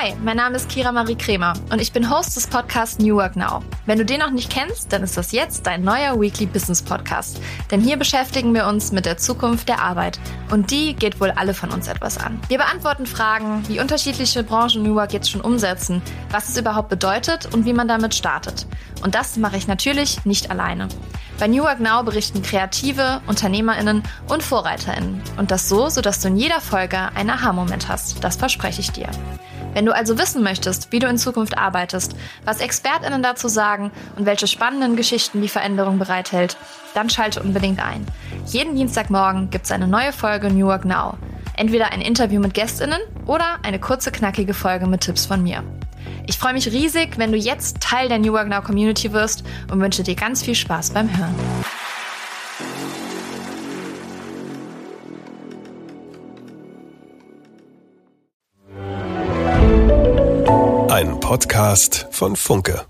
Hi, mein Name ist Kira Marie Kremer und ich bin Host des Podcasts New Work Now. Wenn du den noch nicht kennst, dann ist das jetzt dein neuer Weekly Business Podcast. Denn hier beschäftigen wir uns mit der Zukunft der Arbeit und die geht wohl alle von uns etwas an. Wir beantworten Fragen, wie unterschiedliche Branchen New Work jetzt schon umsetzen, was es überhaupt bedeutet und wie man damit startet. Und das mache ich natürlich nicht alleine. Bei New Work Now berichten Kreative, UnternehmerInnen und VorreiterInnen. Und das so, sodass du in jeder Folge einen Aha-Moment hast. Das verspreche ich dir. Wenn du also wissen möchtest, wie du in Zukunft arbeitest, was ExpertInnen dazu sagen und welche spannenden Geschichten die Veränderung bereithält, dann schalte unbedingt ein. Jeden Dienstagmorgen gibt es eine neue Folge New Work Now. Entweder ein Interview mit GästInnen oder eine kurze, knackige Folge mit Tipps von mir. Ich freue mich riesig, wenn du jetzt Teil der New Work Now Community wirst und wünsche dir ganz viel Spaß beim Hören. Ein Podcast von Funke.